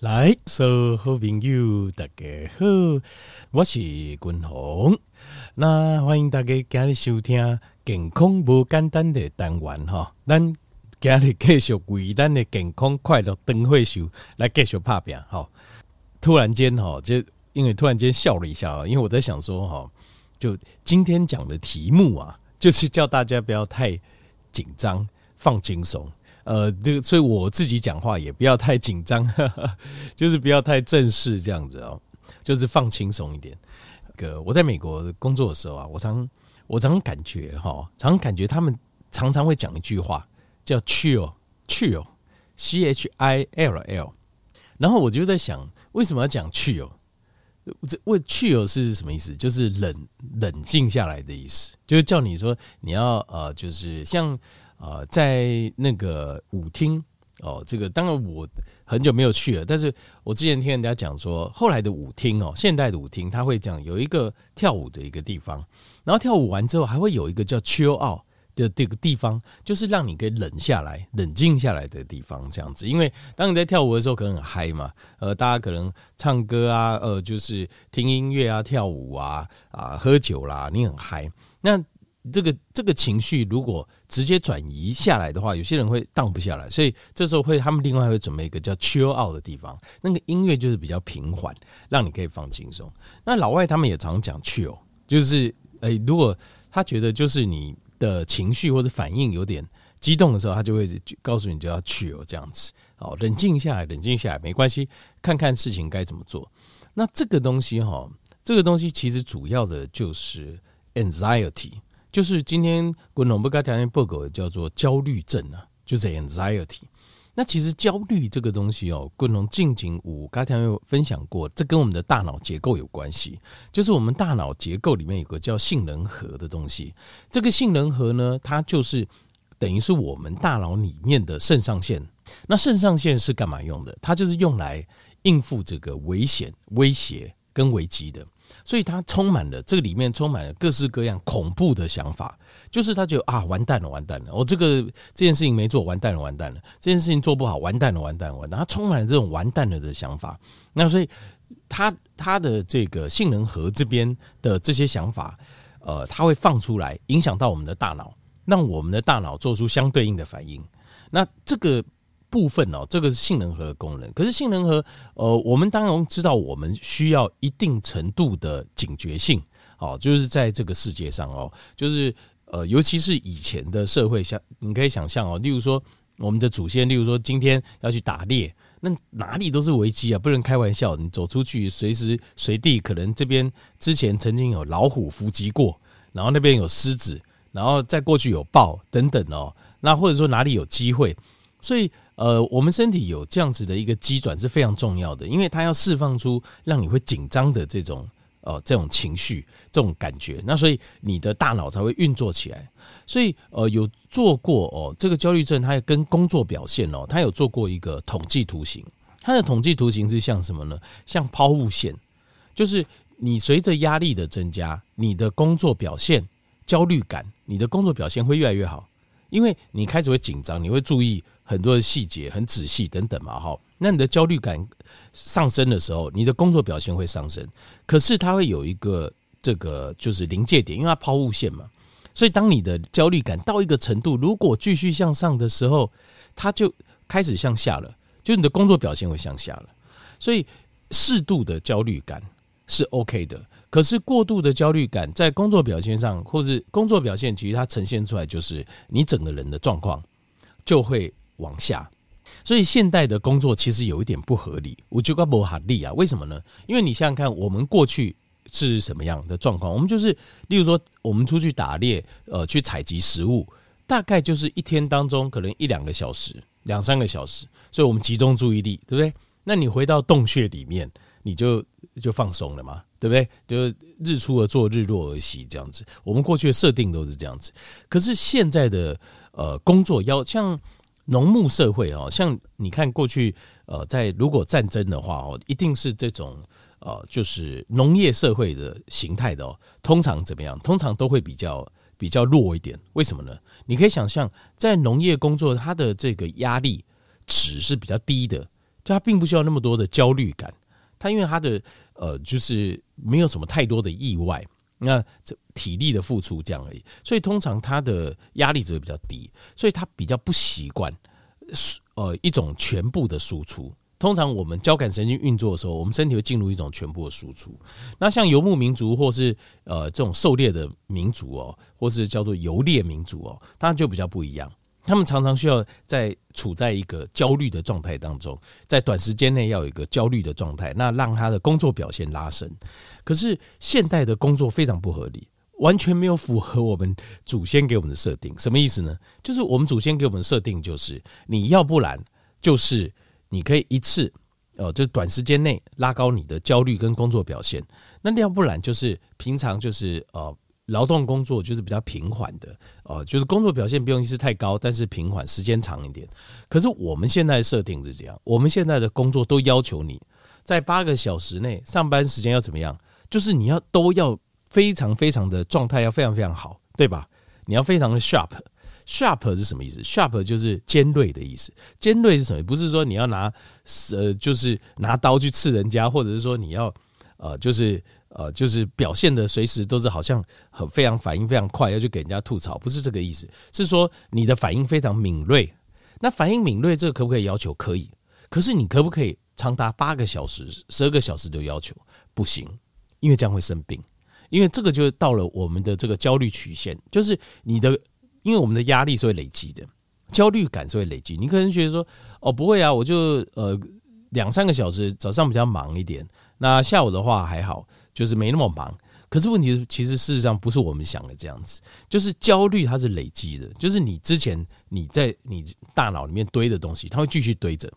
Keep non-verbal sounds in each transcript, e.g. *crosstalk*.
来，所有好朋友，大家好，我是君鸿。那欢迎大家今日收听健康不简单的单元哈。咱今日继续为咱的健康快乐灯会秀来继续拍拼哈。突然间哈，就因为突然间笑了一下啊，因为我在想说哈，就今天讲的题目啊，就是叫大家不要太紧张，放轻松。呃，这个，所以我自己讲话也不要太紧张，*laughs* 就是不要太正式这样子哦，就是放轻松一点。个我在美国工作的时候啊，我常我常感觉哈，常感觉他们常常会讲一句话叫 chill，chill，C H I L L，然后我就在想，为什么要讲 chill？这为 chill 是什么意思？就是冷冷静下来的意思，就是叫你说你要呃，就是像。啊、呃，在那个舞厅哦，这个当然我很久没有去了，但是我之前听人家讲说，后来的舞厅哦，现代的舞厅，他会讲有一个跳舞的一个地方，然后跳舞完之后还会有一个叫 chill out 的这个地方，就是让你可以冷下来、冷静下来的地方，这样子。因为当你在跳舞的时候可能很嗨嘛，呃，大家可能唱歌啊，呃，就是听音乐啊、跳舞啊、啊喝酒啦，你很嗨，那。这个这个情绪如果直接转移下来的话，有些人会荡不下来，所以这时候会他们另外会准备一个叫 chill out 的地方，那个音乐就是比较平缓，让你可以放轻松。那老外他们也常讲 chill，就是诶，如果他觉得就是你的情绪或者反应有点激动的时候，他就会告诉你就要 chill 这样子，哦，冷静下来，冷静下来没关系，看看事情该怎么做。那这个东西哈，这个东西其实主要的就是 anxiety。就是今天滚龙不该条件报告叫做焦虑症啊，就是 anxiety。那其实焦虑这个东西哦，滚龙近景五刚才有分享过，这跟我们的大脑结构有关系。就是我们大脑结构里面有个叫杏仁核的东西，这个杏仁核呢，它就是等于是我们大脑里面的肾上腺。那肾上腺是干嘛用的？它就是用来应付这个危险、威胁跟危机的。所以他充满了这个里面充满了各式各样恐怖的想法，就是他觉得啊，完蛋了，完蛋了，我这个这件事情没做，完蛋了，完蛋了，这件事情做不好，完蛋了，完蛋了，完蛋，他充满了这种完蛋了的想法。那所以他他的这个杏仁核这边的这些想法，呃，他会放出来，影响到我们的大脑，让我们的大脑做出相对应的反应。那这个。部分哦，这个是性能核的功能。可是性能核，呃，我们当然知道，我们需要一定程度的警觉性，哦，就是在这个世界上哦，就是呃，尤其是以前的社会，像你可以想象哦，例如说我们的祖先，例如说今天要去打猎，那哪里都是危机啊，不能开玩笑。你走出去，随时随地可能这边之前曾经有老虎伏击过，然后那边有狮子，然后再过去有豹等等哦，那或者说哪里有机会，所以。呃，我们身体有这样子的一个机转是非常重要的，因为它要释放出让你会紧张的这种呃这种情绪、这种感觉，那所以你的大脑才会运作起来。所以呃，有做过哦，这个焦虑症它也跟工作表现哦，它有做过一个统计图形。它的统计图形是像什么呢？像抛物线，就是你随着压力的增加，你的工作表现、焦虑感，你的工作表现会越来越好，因为你开始会紧张，你会注意。很多的细节很仔细等等嘛，哈，那你的焦虑感上升的时候，你的工作表现会上升。可是它会有一个这个就是临界点，因为它抛物线嘛，所以当你的焦虑感到一个程度，如果继续向上的时候，它就开始向下了，就你的工作表现会向下了。所以适度的焦虑感是 OK 的，可是过度的焦虑感在工作表现上，或是工作表现其实它呈现出来就是你整个人的状况就会。往下，所以现代的工作其实有一点不合理。我觉得不合理啊，为什么呢？因为你想想看，我们过去是什么样的状况？我们就是，例如说，我们出去打猎，呃，去采集食物，大概就是一天当中可能一两个小时、两三个小时，所以我们集中注意力，对不对？那你回到洞穴里面，你就就放松了嘛，对不对？就日出而作，日落而息这样子。我们过去的设定都是这样子，可是现在的呃工作要像。农牧社会哦，像你看过去，呃，在如果战争的话哦，一定是这种呃，就是农业社会的形态的哦。通常怎么样？通常都会比较比较弱一点。为什么呢？你可以想象，在农业工作，它的这个压力值是比较低的，就他并不需要那么多的焦虑感。他因为他的呃，就是没有什么太多的意外，那这体力的付出这样而已，所以通常他的压力值会比较低，所以他比较不习惯呃一种全部的输出。通常我们交感神经运作的时候，我们身体会进入一种全部的输出。那像游牧民族或是呃这种狩猎的民族哦，或是叫做游猎民族哦，当然就比较不一样。他们常常需要在处在一个焦虑的状态当中，在短时间内要有一个焦虑的状态，那让他的工作表现拉升。可是现代的工作非常不合理，完全没有符合我们祖先给我们的设定。什么意思呢？就是我们祖先给我们的设定就是，你要不然就是你可以一次，呃，就是短时间内拉高你的焦虑跟工作表现。那要不然就是平常就是呃。劳动工作就是比较平缓的，哦，就是工作表现不用是太高，但是平缓，时间长一点。可是我们现在设定是这样，我们现在的工作都要求你在八个小时内上班时间要怎么样？就是你要都要非常非常的状态要非常非常好，对吧？你要非常的 sharp，sharp 是什么意思？sharp 就是尖锐的意思。尖锐是什么？不是说你要拿呃，就是拿刀去刺人家，或者是说你要呃，就是。呃，就是表现的随时都是好像很非常反应非常快，要去给人家吐槽，不是这个意思，是说你的反应非常敏锐。那反应敏锐，这个可不可以要求？可以。可是你可不可以长达八个小时、十二个小时都要求？不行，因为这样会生病。因为这个就到了我们的这个焦虑曲线，就是你的，因为我们的压力是会累积的，焦虑感是会累积。你可能觉得说，哦，不会啊，我就呃两三个小时，早上比较忙一点，那下午的话还好。就是没那么忙，可是问题是，其实事实上不是我们想的这样子。就是焦虑它是累积的，就是你之前你在你大脑里面堆的东西，它会继续堆着，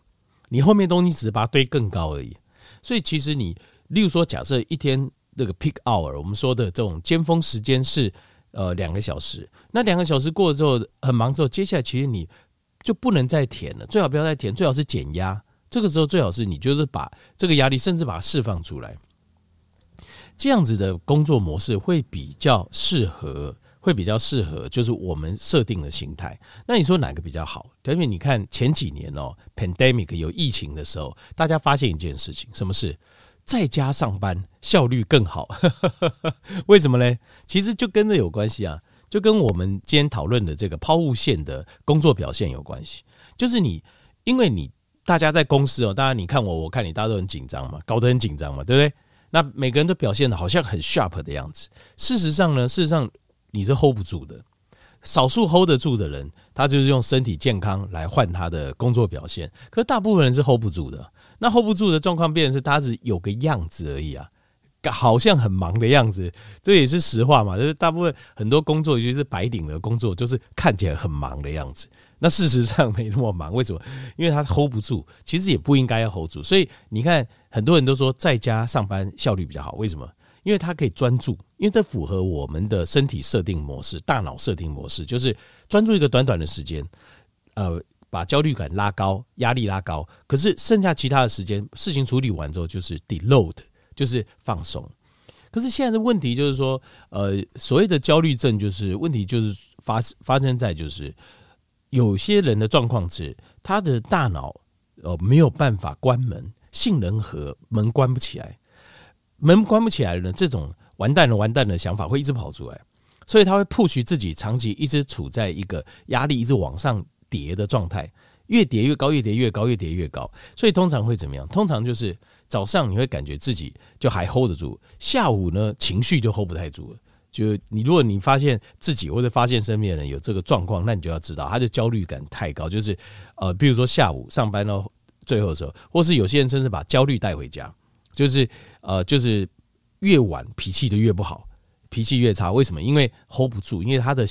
你后面东西只是把它堆更高而已。所以其实你，例如说，假设一天这个 peak hour，我们说的这种尖峰时间是呃两个小时，那两个小时过了之后很忙之后，接下来其实你就不能再填了，最好不要再填，最好是减压。这个时候最好是你就是把这个压力，甚至把它释放出来。这样子的工作模式会比较适合，会比较适合，就是我们设定的形态。那你说哪个比较好？因为你看前几年哦，pandemic 有疫情的时候，大家发现一件事情，什么事？在家上班效率更好。*laughs* 为什么呢？其实就跟这有关系啊，就跟我们今天讨论的这个抛物线的工作表现有关系。就是你，因为你大家在公司哦，大家你看我，我看你，大家都很紧张嘛，搞得很紧张嘛，对不对？那每个人都表现的好像很 sharp 的样子，事实上呢，事实上你是 hold 不住的。少数 hold 得住的人，他就是用身体健康来换他的工作表现。可大部分人是 hold 不住的。那 hold 不住的状况，变成是他只有个样子而已啊，好像很忙的样子。这也是实话嘛，就是大部分很多工作，尤其是白领的工作，就是看起来很忙的样子。那事实上没那么忙，为什么？因为他 hold 不住，其实也不应该要 hold 住。所以你看。很多人都说在家上班效率比较好，为什么？因为他可以专注，因为这符合我们的身体设定模式、大脑设定模式，就是专注一个短短的时间，呃，把焦虑感拉高、压力拉高。可是剩下其他的时间，事情处理完之后就是 deload，就是放松。可是现在的问题就是说，呃，所谓的焦虑症，就是问题就是发发生在就是有些人的状况是他的大脑呃没有办法关门。杏仁核门关不起来，门关不起来呢，这种完蛋了完蛋的想法会一直跑出来，所以他会 push 自己长期一直处在一个压力一直往上叠的状态，越叠越高，越叠越高，越叠越高。所以通常会怎么样？通常就是早上你会感觉自己就还 hold 得住，下午呢情绪就 hold 不太住了。就你如果你发现自己或者发现身边人有这个状况，那你就要知道他的焦虑感太高，就是呃，比如说下午上班到。最后的时候，或是有些人甚至把焦虑带回家，就是呃，就是越晚脾气就越不好，脾气越差。为什么？因为 hold 不住，因为他的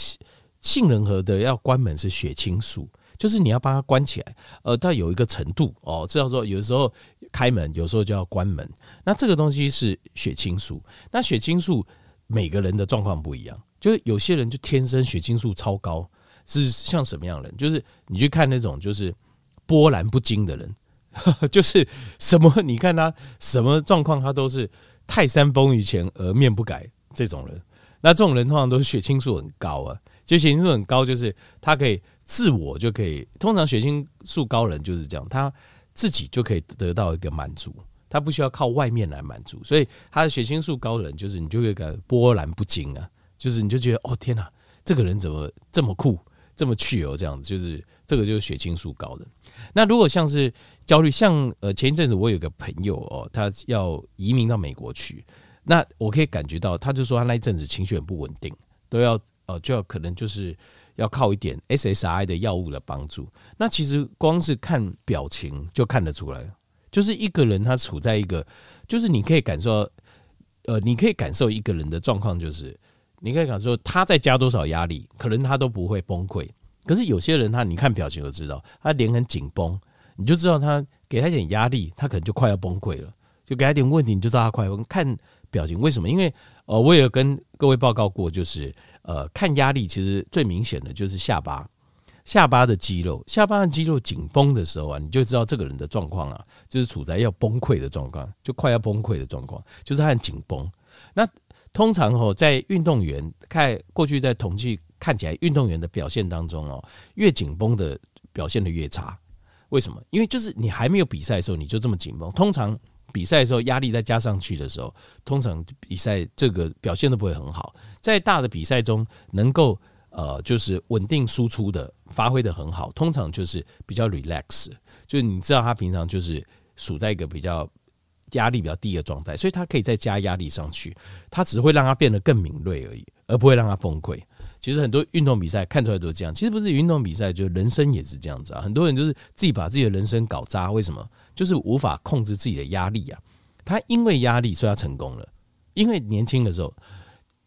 杏仁核的要关门是血清素，就是你要帮他关起来，呃，到有一个程度哦，这样说有时候开门，有时候就要关门。那这个东西是血清素，那血清素每个人的状况不一样，就是有些人就天生血清素超高，是像什么样的人？就是你去看那种就是。波澜不惊的人，*laughs* 就是什么？你看他什么状况，他都是泰山崩于前而面不改这种人。那这种人通常都是血清素很高啊，就血清素很高，就是他可以自我就可以。通常血清素高人就是这样，他自己就可以得到一个满足，他不需要靠外面来满足，所以他的血清素高人，就是你就会感波澜不惊啊，就是你就觉得哦天哪，这个人怎么这么酷，这么去哦这样子，就是这个就是血清素高的。那如果像是焦虑，像呃前一阵子我有个朋友哦，他要移民到美国去，那我可以感觉到，他就说他那一阵子情绪很不稳定，都要呃就要可能就是。要靠一点 SSRI 的药物的帮助，那其实光是看表情就看得出来，就是一个人他处在一个，就是你可以感受，呃，你可以感受一个人的状况，就是你可以感受他在加多少压力，可能他都不会崩溃。可是有些人他，你看表情就知道，他脸很紧绷，你就知道他给他一点压力，他可能就快要崩溃了。就给他一点问题，你就知道他快崩溃。看表情为什么？因为呃，我也跟各位报告过，就是。呃，看压力其实最明显的就是下巴，下巴的肌肉，下巴的肌肉紧绷的时候啊，你就知道这个人的状况啊，就是处在要崩溃的状况，就快要崩溃的状况，就是很紧绷。那通常哦，在运动员看过去在统计看起来，运动员的表现当中哦，越紧绷的表现得越差。为什么？因为就是你还没有比赛的时候，你就这么紧绷，通常。比赛的时候压力再加上去的时候，通常比赛这个表现都不会很好。在大的比赛中，能够呃就是稳定输出的，发挥的很好，通常就是比较 relax，就是你知道他平常就是处在一个比较压力比较低的状态，所以他可以再加压力上去，他只会让他变得更敏锐而已，而不会让他崩溃。其实很多运动比赛看出来都是这样，其实不是运动比赛，就人生也是这样子啊。很多人就是自己把自己的人生搞砸，为什么？就是无法控制自己的压力啊，他因为压力，所以他成功了。因为年轻的时候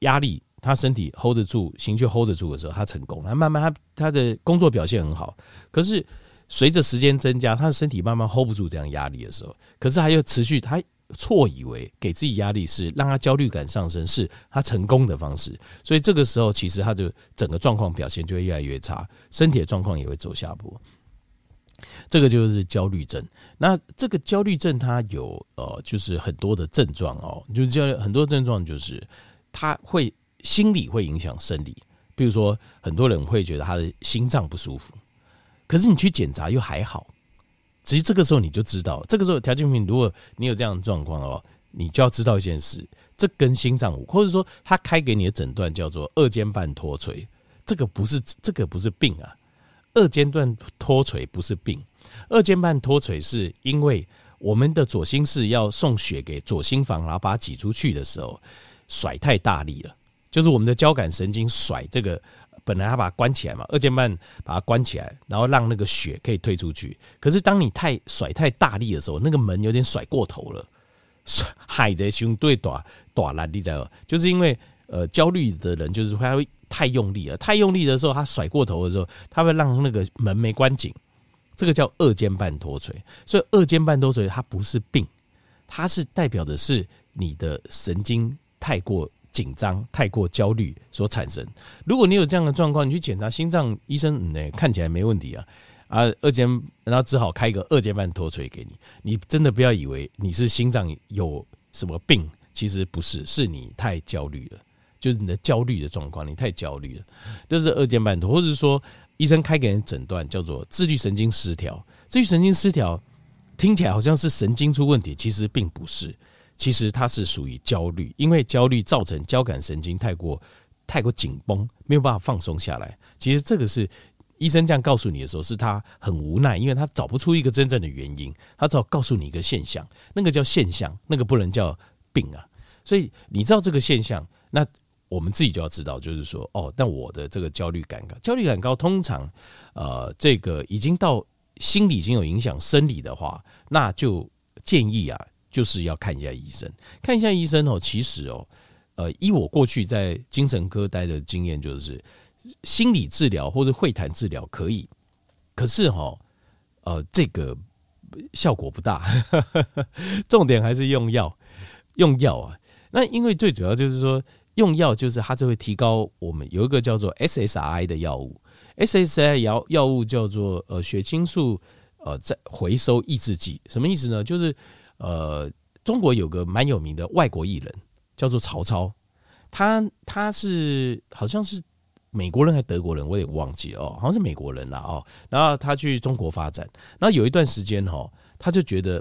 压力，他身体 hold 得住，情绪 hold 得住的时候，他成功。他慢慢他他的工作表现很好。可是随着时间增加，他的身体慢慢 hold 不住这样压力的时候，可是他又持续，他错以为给自己压力是让他焦虑感上升，是他成功的方式。所以这个时候，其实他的整个状况表现就会越来越差，身体的状况也会走下坡。这个就是焦虑症。那这个焦虑症它有呃，就是很多的症状哦，就是焦虑很多症状就是他会心理会影响生理。比如说，很多人会觉得他的心脏不舒服，可是你去检查又还好。其实这个时候你就知道，这个时候条件品，如果你有这样的状况哦，你就要知道一件事，这跟心脏无，或者说他开给你的诊断叫做二尖瓣脱垂，这个不是这个不是病啊。二尖瓣脱垂不是病，二尖瓣脱垂是因为我们的左心室要送血给左心房，然后把它挤出去的时候甩太大力了，就是我们的交感神经甩这个，本来他把它关起来嘛，二尖瓣把它关起来，然后让那个血可以退出去。可是当你太甩太大力的时候，那个门有点甩过头了，海的胸对短短了，你知道吗？就是因为呃焦虑的人就是会。太用力了，太用力的时候，他甩过头的时候，他会让那个门没关紧，这个叫二尖瓣脱垂。所以二尖瓣脱垂它不是病，它是代表的是你的神经太过紧张、太过焦虑所产生。如果你有这样的状况，你去检查心脏，医生呢看起来没问题啊，啊二尖，然后只好开一个二尖瓣脱垂给你。你真的不要以为你是心脏有什么病，其实不是，是你太焦虑了。就是你的焦虑的状况，你太焦虑了，这是二尖瓣脱，或者是说医生开给人诊断叫做自律神经失调。自律神经失调听起来好像是神经出问题，其实并不是，其实它是属于焦虑，因为焦虑造成交感神经太过太过紧绷，没有办法放松下来。其实这个是医生这样告诉你的时候，是他很无奈，因为他找不出一个真正的原因，他只好告诉你一个现象，那个叫现象，那个不能叫病啊。所以你知道这个现象，那。我们自己就要知道，就是说，哦，但我的这个焦虑感高，焦虑感高，通常，呃，这个已经到心理已经有影响生理的话，那就建议啊，就是要看一下医生，看一下医生哦。其实哦，呃，依我过去在精神科待的经验，就是心理治疗或者会谈治疗可以，可是哈，呃，这个效果不大，*laughs* 重点还是用药，用药啊。那因为最主要就是说。用药就是它就会提高我们有一个叫做 SSRI 的药物，SSRI 药药物叫做呃血清素呃再回收抑制剂，什么意思呢？就是呃中国有个蛮有名的外国艺人叫做曹操，他他是好像是美国人还是德国人，我也忘记了哦，好像是美国人啦哦，然后他去中国发展，然后有一段时间哈。他就觉得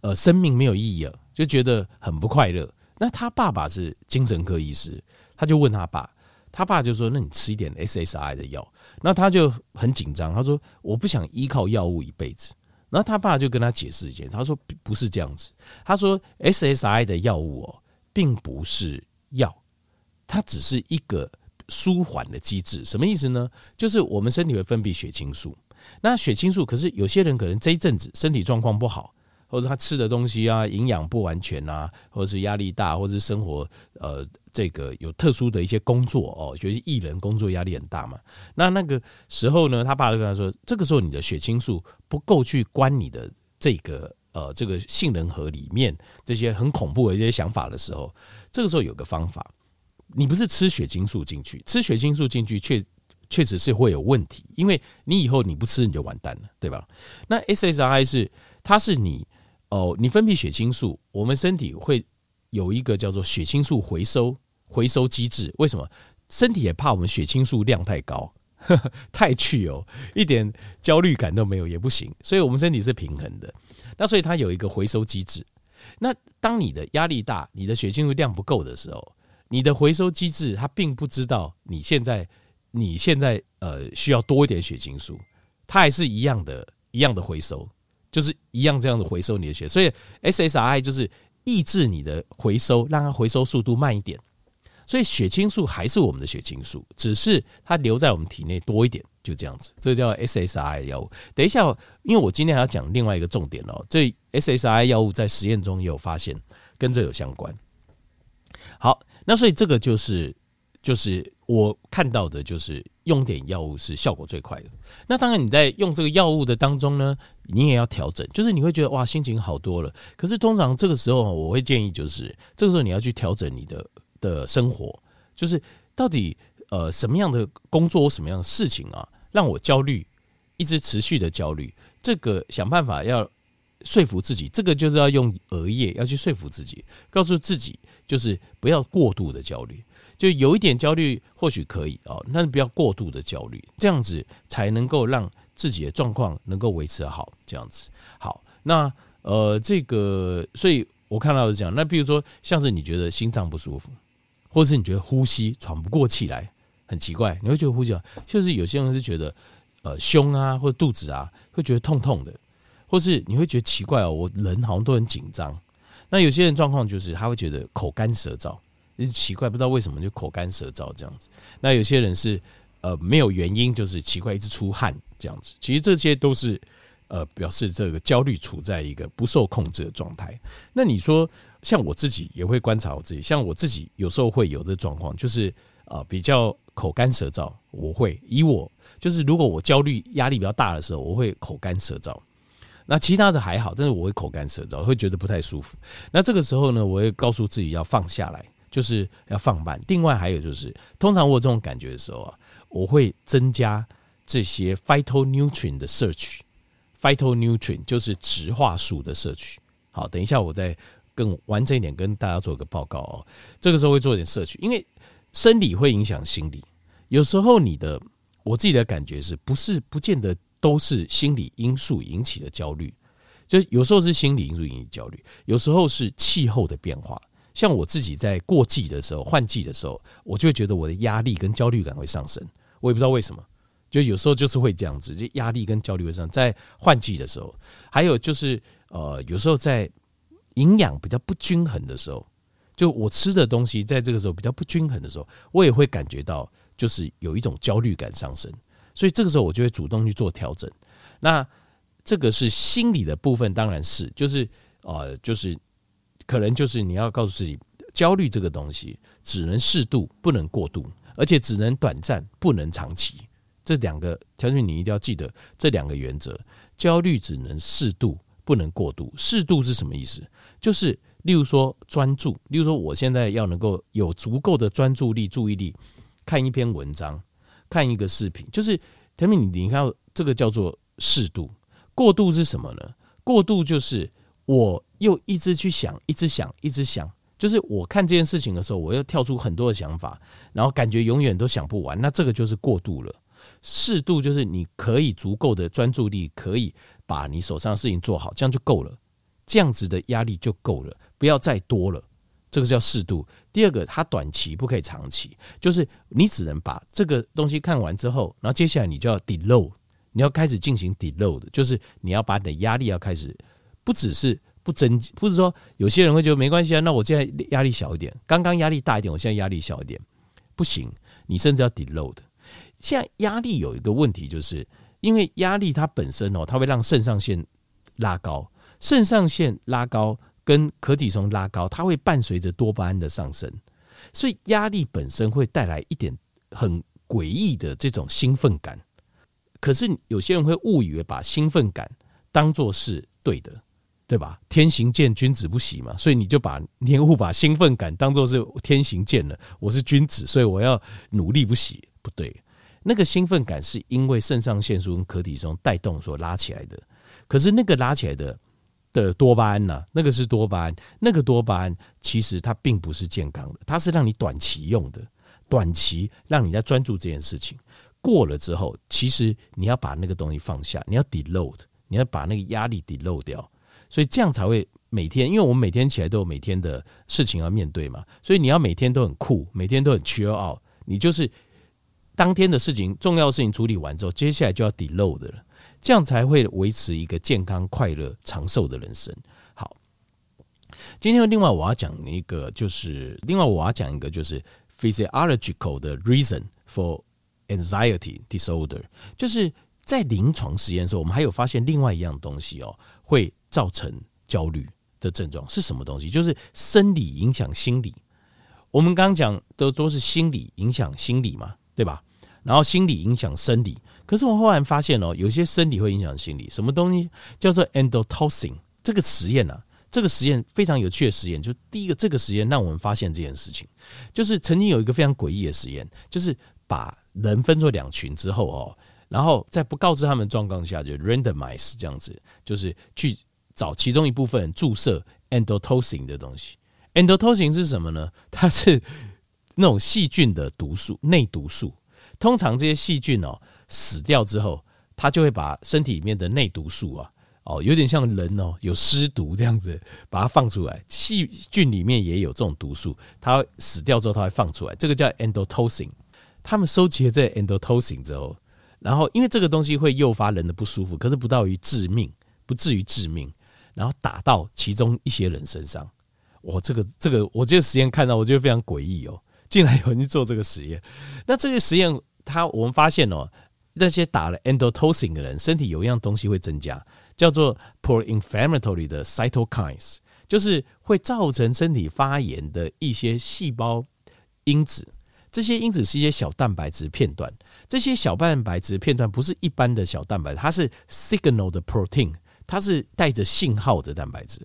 呃生命没有意义了，就觉得很不快乐。那他爸爸是精神科医师，他就问他爸，他爸就说：“那你吃一点 SSRI 的药。”那他就很紧张，他说：“我不想依靠药物一辈子。”然后他爸就跟他解释一件，他说：“不是这样子。”他说 SSI 的药物哦，并不是药，它只是一个舒缓的机制。什么意思呢？就是我们身体会分泌血清素。那血清素，可是有些人可能这一阵子身体状况不好，或者他吃的东西啊营养不完全啊，或者是压力大，或者是生活呃这个有特殊的一些工作哦，就是艺人工作压力很大嘛。那那个时候呢，他爸就跟他说，这个时候你的血清素不够去关你的这个呃这个杏仁核里面这些很恐怖的一些想法的时候，这个时候有个方法，你不是吃血清素进去，吃血清素进去却。确实是会有问题，因为你以后你不吃你就完蛋了，对吧？那 SSRI 是它是你哦，你分泌血清素，我们身体会有一个叫做血清素回收回收机制。为什么？身体也怕我们血清素量太高，呵 *laughs* 呵太去哦，一点焦虑感都没有也不行。所以我们身体是平衡的，那所以它有一个回收机制。那当你的压力大，你的血清素量不够的时候，你的回收机制它并不知道你现在。你现在呃需要多一点血清素，它还是一样的，一样的回收，就是一样这样的回收你的血，所以 SSRI 就是抑制你的回收，让它回收速度慢一点。所以血清素还是我们的血清素，只是它留在我们体内多一点，就这样子。这叫 SSRI 药物。等一下，因为我今天还要讲另外一个重点哦，这 SSRI 药物在实验中也有发现跟这有相关。好，那所以这个就是。就是我看到的，就是用点药物是效果最快的。那当然，你在用这个药物的当中呢，你也要调整。就是你会觉得哇，心情好多了。可是通常这个时候，我会建议就是这个时候你要去调整你的的生活。就是到底呃什么样的工作或什么样的事情啊，让我焦虑，一直持续的焦虑。这个想办法要说服自己，这个就是要用额叶要去说服自己，告诉自己就是不要过度的焦虑。就有一点焦虑，或许可以哦，但是不要过度的焦虑，这样子才能够让自己的状况能够维持好。这样子好，那呃，这个，所以我看到是这样。那比如说，像是你觉得心脏不舒服，或者是你觉得呼吸喘不过气来，很奇怪，你会觉得呼吸，就是有些人是觉得呃胸啊或肚子啊会觉得痛痛的，或是你会觉得奇怪哦，我人好像都很紧张。那有些人状况就是他会觉得口干舌燥。奇怪，不知道为什么就口干舌燥这样子。那有些人是呃没有原因，就是奇怪一直出汗这样子。其实这些都是呃表示这个焦虑处在一个不受控制的状态。那你说像我自己也会观察我自己，像我自己有时候会有这状况，就是呃比较口干舌燥。我会以我就是如果我焦虑压力比较大的时候，我会口干舌燥。那其他的还好，但是我会口干舌燥，会觉得不太舒服。那这个时候呢，我会告诉自己要放下来。就是要放慢。另外还有就是，通常我这种感觉的时候啊，我会增加这些 phytonutrient 的摄取。phytonutrient 就是植化素的摄取。好，等一下我再更完整一点跟大家做个报告哦。这个时候会做点摄取，因为生理会影响心理。有时候你的我自己的感觉是不是不见得都是心理因素引起的焦虑？就有时候是心理因素引起焦虑，有时候是气候的变化。像我自己在过季的时候，换季的时候，我就会觉得我的压力跟焦虑感会上升。我也不知道为什么，就有时候就是会这样子，就压力跟焦虑会上。在换季的时候，还有就是呃，有时候在营养比较不均衡的时候，就我吃的东西在这个时候比较不均衡的时候，我也会感觉到就是有一种焦虑感上升。所以这个时候我就会主动去做调整。那这个是心理的部分，当然是就是呃，就是。可能就是你要告诉自己，焦虑这个东西只能适度，不能过度，而且只能短暂，不能长期。这两个条件你一定要记得，这两个原则：焦虑只能适度，不能过度。适度是什么意思？就是例如说专注，例如说我现在要能够有足够的专注力、注意力，看一篇文章，看一个视频，就是前面你你看这个叫做适度。过度是什么呢？过度就是我。又一直去想，一直想，一直想，就是我看这件事情的时候，我又跳出很多的想法，然后感觉永远都想不完。那这个就是过度了。适度就是你可以足够的专注力，可以把你手上的事情做好，这样就够了。这样子的压力就够了，不要再多了。这个叫适度。第二个，它短期不可以长期，就是你只能把这个东西看完之后，然后接下来你就要 deload，你要开始进行 deload，就是你要把你的压力要开始，不只是不增，不是说有些人会觉得没关系啊，那我现在压力小一点，刚刚压力大一点，我现在压力小一点，不行，你甚至要 deload。现在压力有一个问题，就是因为压力它本身哦，它会让肾上腺拉高。肾上腺拉高跟可体松拉高，它会伴随着多巴胺的上升，所以压力本身会带来一点很诡异的这种兴奋感。可是有些人会误以为把兴奋感当作是对的，对吧？天行健，君子不喜嘛。所以你就把黏糊把兴奋感当作是天行健了。我是君子，所以我要努力不喜。不对，那个兴奋感是因为肾上腺素跟可体松带动所拉起来的。可是那个拉起来的。的多巴胺呢、那个是多巴胺，那个多巴胺其实它并不是健康的，它是让你短期用的，短期让你在专注这件事情。过了之后，其实你要把那个东西放下，你要 deload，你要把那个压力 deload 掉，所以这样才会每天，因为我们每天起来都有每天的事情要面对嘛，所以你要每天都很酷，每天都很 chill out，你就是当天的事情，重要的事情处理完之后，接下来就要 deload 了。这样才会维持一个健康、快乐、长寿的人生。好，今天另外我要讲一个，就是另外我要讲一个，就是 physiological 的 reason for anxiety disorder，就是在临床实验的时候，我们还有发现另外一样东西哦，会造成焦虑的症状是什么东西？就是生理影响心理。我们刚刚讲的都是心理影响心理嘛，对吧？然后心理影响生理。可是我后来发现哦，有些生理会影响心理。什么东西叫做 endotoxin？这个实验啊，这个实验非常有趣的实验。就第一个，这个实验让我们发现这件事情，就是曾经有一个非常诡异的实验，就是把人分作两群之后哦，然后在不告知他们状况下就 randomize 这样子，就是去找其中一部分人注射 endotoxin 的东西。endotoxin 是什么呢？它是那种细菌的毒素，内毒素。通常这些细菌哦。死掉之后，它就会把身体里面的内毒素啊，哦，有点像人哦，有尸毒这样子，把它放出来。细菌里面也有这种毒素，它死掉之后，它会放出来，这个叫 endotoxin。他们收集了这 endotoxin 之后，然后因为这个东西会诱发人的不舒服，可是不到于致命，不至于致命。然后打到其中一些人身上，我这个这个，我这个实验看到，我觉得非常诡异哦，竟然有人去做这个实验。那这个实验，他我们发现哦。那些打了 endotoxin 的人，身体有一样东西会增加，叫做 pro-inflammatory 的 cytokines，就是会造成身体发炎的一些细胞因子。这些因子是一些小蛋白质片段，这些小蛋白质片段不是一般的小蛋白，它是 signal 的 protein，它是带着信号的蛋白质。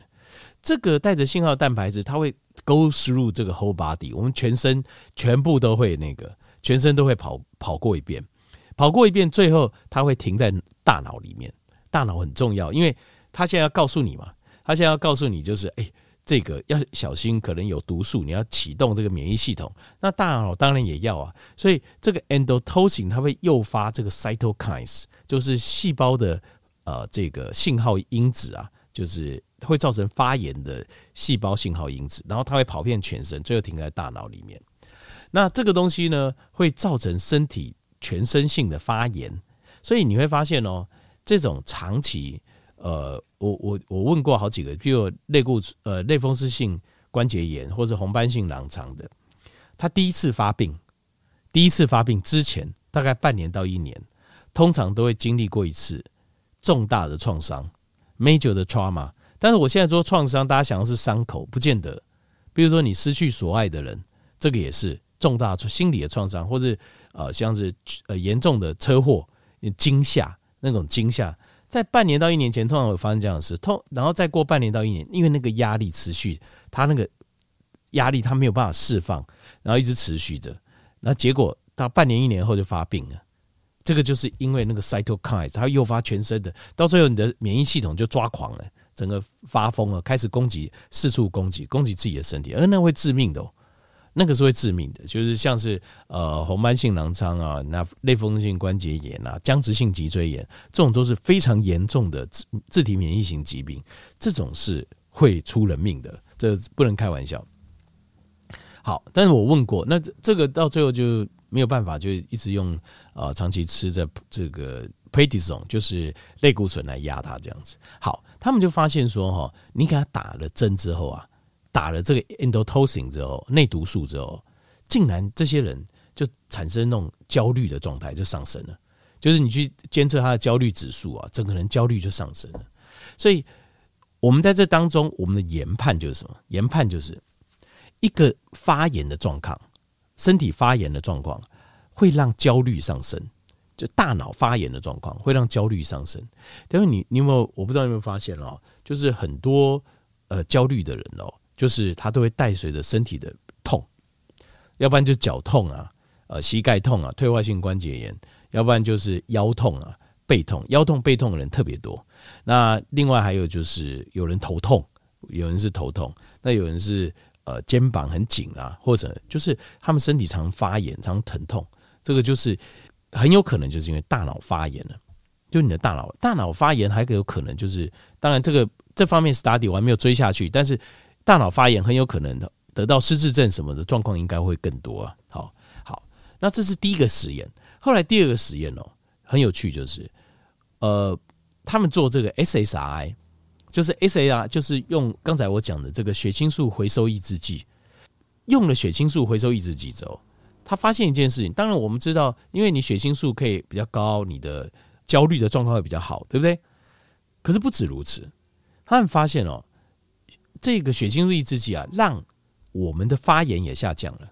这个带着信号蛋白质，它会 go through 这个 whole body，我们全身全部都会那个，全身都会跑跑过一遍。跑过一遍，最后它会停在大脑里面。大脑很重要，因为它现在要告诉你嘛，它现在要告诉你就是，哎，这个要小心，可能有毒素，你要启动这个免疫系统。那大脑当然也要啊，所以这个 endotoxin 它会诱发这个 cytokines，就是细胞的呃这个信号因子啊，就是会造成发炎的细胞信号因子，然后它会跑遍全身，最后停在大脑里面。那这个东西呢，会造成身体。全身性的发炎，所以你会发现哦，这种长期，呃，我我我问过好几个，比如类固呃类风湿性关节炎或者红斑性狼疮的，他第一次发病，第一次发病之前大概半年到一年，通常都会经历过一次重大的创伤，major 的 trauma。但是我现在说创伤，大家想的是伤口，不见得。比如说你失去所爱的人，这个也是重大出心理的创伤，或者。呃，像是呃严重的车祸、惊吓那种惊吓，在半年到一年前通常会发生这样的事，通然后再过半年到一年，因为那个压力持续，他那个压力他没有办法释放，然后一直持续着，那结果到半年一年后就发病了。这个就是因为那个 cytokines 它诱发全身的，到最后你的免疫系统就抓狂了，整个发疯了，开始攻击四处攻击攻击自己的身体，而那会致命的哦。那个是会致命的，就是像是呃红斑性狼疮啊，那类风湿性关节炎啊，僵直性脊椎炎，这种都是非常严重的自自体免疫型疾病，这种是会出人命的，这不能开玩笑。好，但是我问过，那这这个到最后就没有办法，就一直用呃长期吃着这个 prednisone，就是类固醇来压它这样子。好，他们就发现说哈，你给他打了针之后啊。打了这个 endotoxin 之后，内毒素之后，竟然这些人就产生那种焦虑的状态就上升了。就是你去监测他的焦虑指数啊，整个人焦虑就上升了。所以，我们在这当中，我们的研判就是什么？研判就是一个发炎的状况，身体发炎的状况会让焦虑上升，就大脑发炎的状况会让焦虑上升。但是你你有没有？我不知道有没有发现哦，就是很多呃焦虑的人哦。就是它都会带随着身体的痛，要不然就脚痛啊，呃，膝盖痛啊，退化性关节炎，要不然就是腰痛啊，背痛，腰痛背痛的人特别多。那另外还有就是有人头痛，有人是头痛，那有人是呃肩膀很紧啊，或者就是他们身体常发炎，常疼痛，这个就是很有可能就是因为大脑发炎了。就你的大脑，大脑发炎还有可能就是，当然这个这方面 study 我还没有追下去，但是。大脑发炎很有可能的得到失智症什么的状况应该会更多啊。好，好，那这是第一个实验。后来第二个实验哦，很有趣，就是呃，他们做这个 SSI，就是 SSR，就是用刚才我讲的这个血清素回收抑制剂，用了血清素回收抑制剂之后，他发现一件事情。当然我们知道，因为你血清素可以比较高，你的焦虑的状况会比较好，对不对？可是不止如此，他们发现哦。这个血清素抑制剂啊，让我们的发炎也下降了，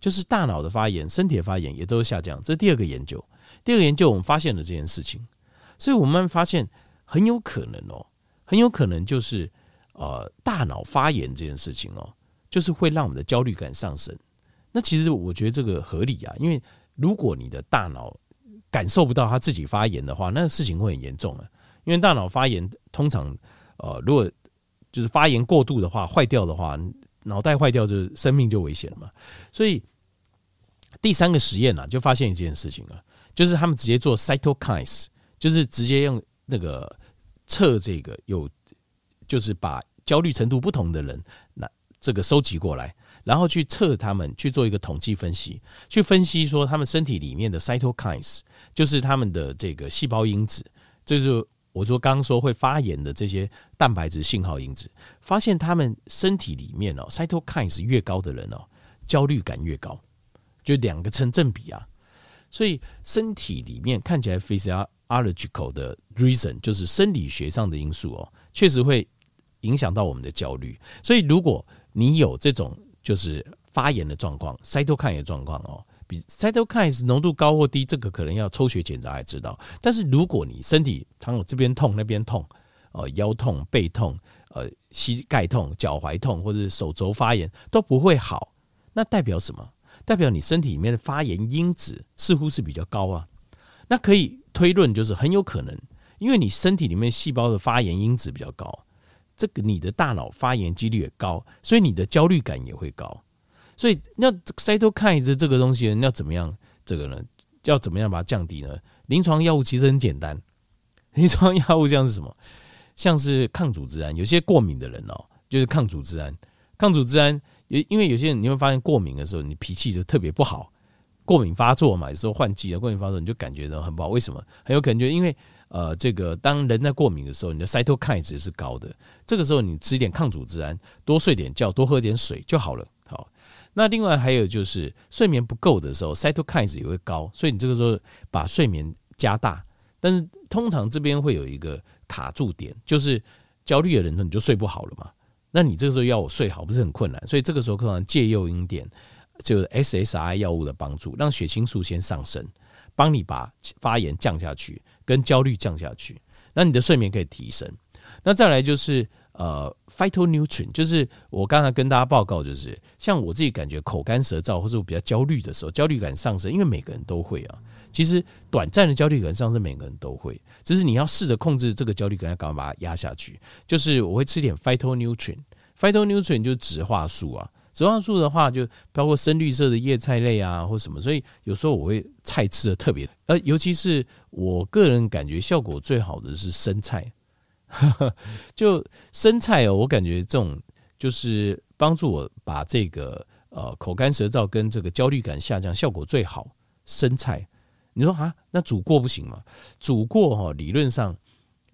就是大脑的发炎、身体的发炎也都下降。这是第二个研究，第二个研究我们发现了这件事情，所以我们发现很有可能哦，很有可能就是呃大脑发炎这件事情哦，就是会让我们的焦虑感上升。那其实我觉得这个合理啊，因为如果你的大脑感受不到它自己发炎的话，那事情会很严重啊。因为大脑发炎通常呃如果就是发炎过度的话，坏掉的话，脑袋坏掉就生命就危险了嘛。所以第三个实验呢，就发现一件事情了，就是他们直接做 cytokines，就是直接用那个测这个有，就是把焦虑程度不同的人，那这个收集过来，然后去测他们去做一个统计分析，去分析说他们身体里面的 cytokines，就是他们的这个细胞因子，就是。我说刚刚说会发炎的这些蛋白质信号因子，发现他们身体里面哦，cytokines 越高的人哦，焦虑感越高，就两个成正比啊。所以身体里面看起来 physiological 的 reason 就是生理学上的因素哦，确实会影响到我们的焦虑。所以如果你有这种就是发炎的状况，cytokine 的状况哦。比 cytokines 浓度高或低，这个可能要抽血检查才知道。但是如果你身体常有这边痛那边痛，呃腰痛背痛，呃膝盖痛脚踝痛或者是手肘发炎都不会好，那代表什么？代表你身体里面的发炎因子似乎是比较高啊。那可以推论就是很有可能，因为你身体里面细胞的发炎因子比较高，这个你的大脑发炎几率也高，所以你的焦虑感也会高。所以那 cytokines 这个东西呢，要怎么样？这个呢，要怎么样把它降低呢？临床药物其实很简单，临床药物像是什么？*laughs* 像是抗组织胺，有些过敏的人哦，就是抗组织胺。抗组织胺，因因为有些人你会发现过敏的时候，你脾气就特别不好，过敏发作嘛，有时候换季啊，过敏发作你就感觉到很不好。为什么？很有可能就因为呃，这个当人在过敏的时候，你的 cytokines 是高的，这个时候你吃一点抗组织胺，多睡点觉，多喝点水就好了。那另外还有就是睡眠不够的时候，cytokines 也会高，所以你这个时候把睡眠加大，但是通常这边会有一个卡住点，就是焦虑的人呢，你就睡不好了嘛。那你这个时候要我睡好，不是很困难，所以这个时候可能借诱因点，就是 SSRI 药物的帮助，让血清素先上升，帮你把发炎降下去，跟焦虑降下去，那你的睡眠可以提升。那再来就是。呃，phytonutrient 就是我刚才跟大家报告，就是像我自己感觉口干舌燥，或者我比较焦虑的时候，焦虑感上升，因为每个人都会啊。其实短暂的焦虑感上升，每个人都会，只是你要试着控制这个焦虑感，要赶快把它压下去。就是我会吃点 phytonutrient，phytonutrient 就是植化素啊，植化素的话，就包括深绿色的叶菜类啊，或什么，所以有时候我会菜吃的特别，呃，尤其是我个人感觉效果最好的是生菜，*laughs* 就生菜哦，我感觉这种就是帮助我把这个呃口干舌燥跟这个焦虑感下降效果最好。生菜，你说啊，那煮过不行吗？煮过哈，理论上。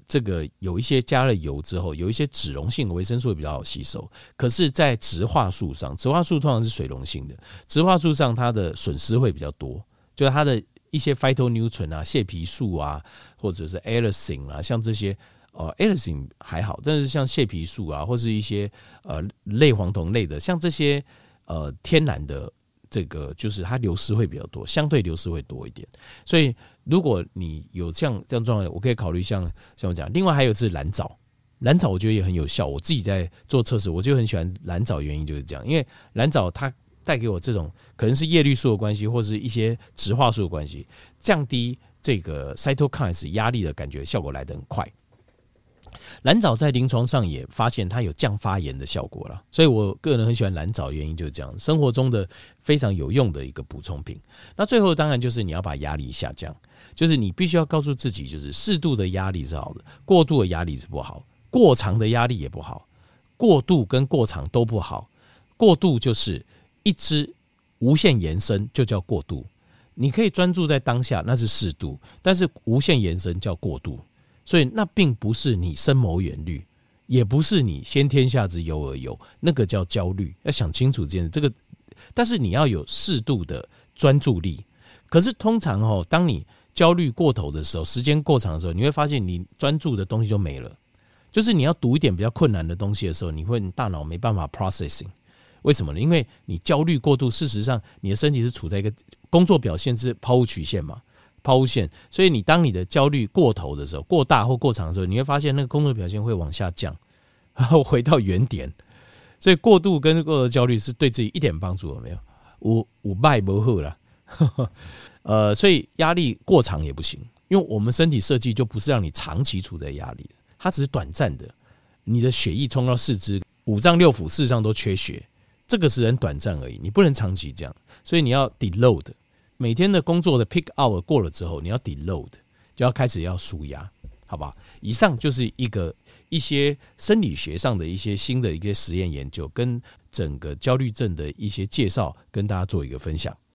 这个有一些加了油之后，有一些脂溶性维生素会比较好吸收。可是，在植化素上，植化素通常是水溶性的，植化素上它的损失会比较多，就是它的一些 phytonutrient 啊、蟹皮素啊，或者是 allicin 啊，像这些呃 allicin 还好，但是像蟹皮素啊，或是一些呃类黄酮类的，像这些呃天然的。这个就是它流失会比较多，相对流失会多一点。所以如果你有这样这样状况，我可以考虑像像我讲，另外还有是蓝藻，蓝藻我觉得也很有效。我自己在做测试，我就很喜欢蓝藻，原因就是这样，因为蓝藻它带给我这种可能是叶绿素的关系，或是一些植化素的关系，降低这个 cytokines 压力的感觉，效果来得很快。蓝藻在临床上也发现它有降发炎的效果了，所以我个人很喜欢蓝藻，原因就是这样，生活中的非常有用的一个补充品。那最后当然就是你要把压力下降，就是你必须要告诉自己，就是适度的压力是好的，过度的压力是不好，过长的压力也不好，过度跟过长都不好。过度就是一直无限延伸，就叫过度。你可以专注在当下，那是适度，但是无限延伸叫过度。所以那并不是你深谋远虑，也不是你先天下之忧而忧，那个叫焦虑。要想清楚这件事，这个，但是你要有适度的专注力。可是通常哦，当你焦虑过头的时候，时间过长的时候，你会发现你专注的东西就没了。就是你要读一点比较困难的东西的时候，你会大脑没办法 processing。为什么呢？因为你焦虑过度，事实上你的身体是处在一个工作表现是抛物曲线嘛。抛物线，所以你当你的焦虑过头的时候，过大或过长的时候，你会发现那个工作表现会往下降，然 *laughs* 后回到原点。所以过度跟过度焦虑是对自己一点帮助都没有，我我败不好了。*laughs* 呃，所以压力过长也不行，因为我们身体设计就不是让你长期处在压力，它只是短暂的。你的血液冲到四肢、五脏六腑，事实上都缺血，这个是很短暂而已，你不能长期这样，所以你要 deload。每天的工作的 pick hour 过了之后，你要 deload，就要开始要舒压，好吧？以上就是一个一些生理学上的一些新的一些实验研究，跟整个焦虑症的一些介绍，跟大家做一个分享。